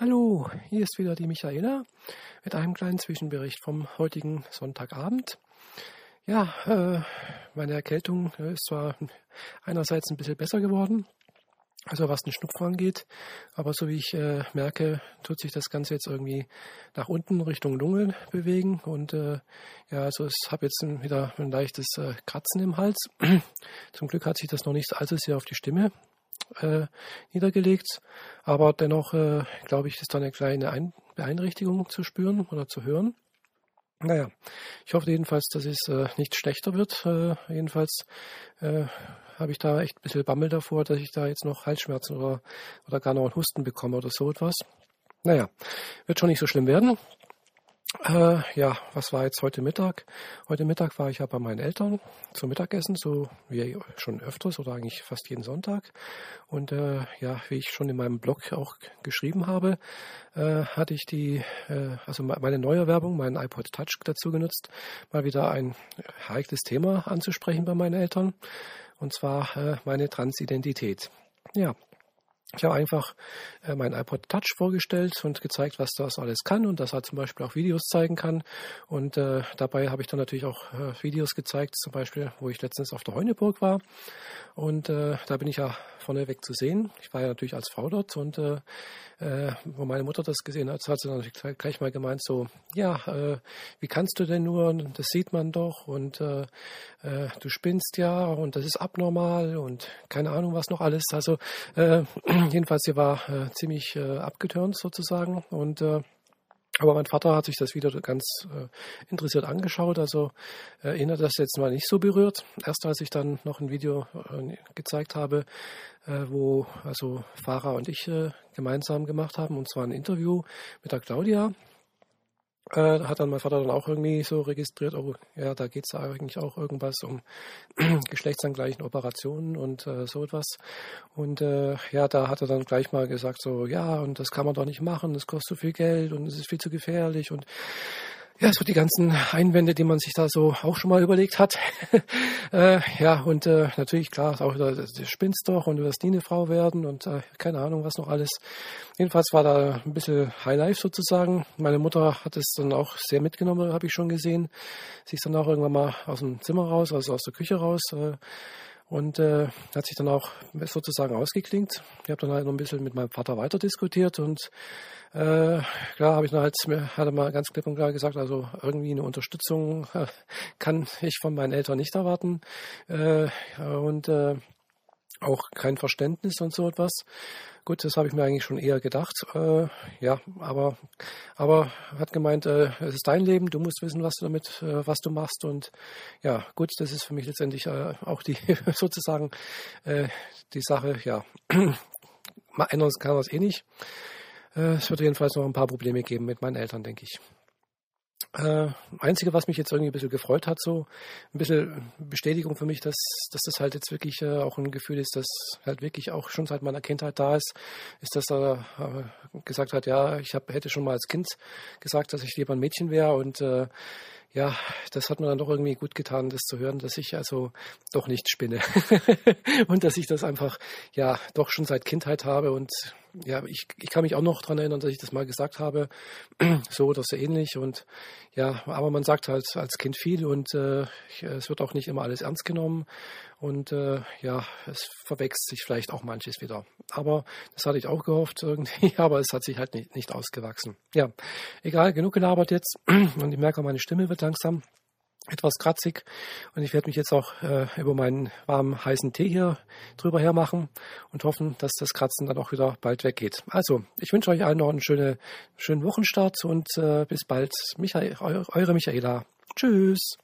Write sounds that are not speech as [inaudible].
Hallo, hier ist wieder die Michaela mit einem kleinen Zwischenbericht vom heutigen Sonntagabend. Ja, äh, meine Erkältung ist zwar einerseits ein bisschen besser geworden, also was den Schnupfen angeht, aber so wie ich äh, merke, tut sich das Ganze jetzt irgendwie nach unten Richtung Lunge bewegen und äh, ja, also ich habe jetzt wieder ein leichtes äh, Kratzen im Hals. [clears throat] Zum Glück hat sich das noch nicht allzu sehr auf die Stimme äh, niedergelegt. Aber dennoch äh, glaube ich, ist da eine kleine Ein Beeinträchtigung zu spüren oder zu hören. Naja, ich hoffe jedenfalls, dass es äh, nicht schlechter wird. Äh, jedenfalls äh, habe ich da echt ein bisschen Bammel davor, dass ich da jetzt noch Halsschmerzen oder, oder gar noch einen Husten bekomme oder so etwas. Naja, wird schon nicht so schlimm werden. Äh, ja, was war jetzt heute Mittag? Heute Mittag war ich ja bei meinen Eltern zum Mittagessen, so wie schon öfters oder eigentlich fast jeden Sonntag. Und äh, ja, wie ich schon in meinem Blog auch geschrieben habe, äh, hatte ich die, äh, also meine neue Werbung, meinen iPod Touch dazu genutzt, mal wieder ein heikles Thema anzusprechen bei meinen Eltern. Und zwar äh, meine Transidentität. Ja, ich habe einfach äh, mein iPod Touch vorgestellt und gezeigt, was das alles kann und dass er zum Beispiel auch Videos zeigen kann. Und äh, dabei habe ich dann natürlich auch äh, Videos gezeigt, zum Beispiel, wo ich letztens auf der Heuneburg war. Und äh, da bin ich ja vorneweg zu sehen. Ich war ja natürlich als Frau dort und äh, äh, wo meine Mutter das gesehen hat, hat sie dann gleich mal gemeint, so, ja, äh, wie kannst du denn nur, das sieht man doch und du spinnst ja und das ist abnormal und keine Ahnung was noch alles. Also jedenfalls, sie war äh, ziemlich äh, abgetürnt sozusagen und äh, aber mein Vater hat sich das wieder ganz äh, interessiert angeschaut, also äh, das jetzt mal nicht so berührt. Erst als ich dann noch ein Video äh, gezeigt habe, äh, wo also Farah und ich äh, gemeinsam gemacht haben, und zwar ein Interview mit der Claudia, äh, hat dann mein Vater dann auch irgendwie so registriert, oh ja, da geht es eigentlich auch irgendwas um [clears throat] geschlechtsangleichen Operationen und äh, so etwas. Und äh, ja, da hat er dann gleich mal gesagt, so ja, und das kann man doch nicht machen, das kostet so viel Geld und es ist viel zu gefährlich und ja, so die ganzen Einwände, die man sich da so auch schon mal überlegt hat. [laughs] äh, ja, und äh, natürlich, klar, auch du spinnst doch und du wirst nie eine Frau werden und äh, keine Ahnung, was noch alles. Jedenfalls war da ein bisschen Highlife sozusagen. Meine Mutter hat es dann auch sehr mitgenommen, habe ich schon gesehen. Sie ist dann auch irgendwann mal aus dem Zimmer raus, also aus der Küche raus. Äh, und äh, hat sich dann auch sozusagen ausgeklingt. Ich habe dann halt noch ein bisschen mit meinem Vater weiter diskutiert und äh, klar habe ich dann halt, hat er mal ganz klipp und klar gesagt, also irgendwie eine Unterstützung äh, kann ich von meinen Eltern nicht erwarten. Äh, und äh, auch kein Verständnis und so etwas. Gut, das habe ich mir eigentlich schon eher gedacht. Äh, ja, aber, aber hat gemeint, äh, es ist dein Leben, du musst wissen, was du damit, äh, was du machst. Und ja, gut, das ist für mich letztendlich äh, auch die [laughs] sozusagen äh, die Sache, ja, [clears throat] ändern kann man es eh nicht. Äh, es wird jedenfalls noch ein paar Probleme geben mit meinen Eltern, denke ich. Äh, Einzige, was mich jetzt irgendwie ein bisschen gefreut hat, so ein bisschen Bestätigung für mich, dass, dass das halt jetzt wirklich äh, auch ein Gefühl ist, das halt wirklich auch schon seit meiner Kindheit da ist, ist, dass er äh, gesagt hat, ja, ich hab, hätte schon mal als Kind gesagt, dass ich lieber ein Mädchen wäre und äh, ja, das hat mir dann doch irgendwie gut getan, das zu hören, dass ich also doch nicht spinne [laughs] und dass ich das einfach ja doch schon seit Kindheit habe und ja, ich, ich kann mich auch noch daran erinnern, dass ich das mal gesagt habe, [clears throat] so oder so ähnlich. Und ja, aber man sagt halt als Kind viel und äh, es wird auch nicht immer alles ernst genommen. Und äh, ja, es verwechselt sich vielleicht auch manches wieder. Aber das hatte ich auch gehofft irgendwie, [laughs] aber es hat sich halt nicht, nicht ausgewachsen. Ja, egal, genug gelabert jetzt. [clears throat] Und ich merke, meine Stimme wird langsam etwas kratzig und ich werde mich jetzt auch äh, über meinen warmen heißen Tee hier drüber hermachen und hoffen, dass das Kratzen dann auch wieder bald weggeht. Also, ich wünsche euch allen noch einen schönen, schönen Wochenstart und äh, bis bald. Michael, eure Michaela. Tschüss.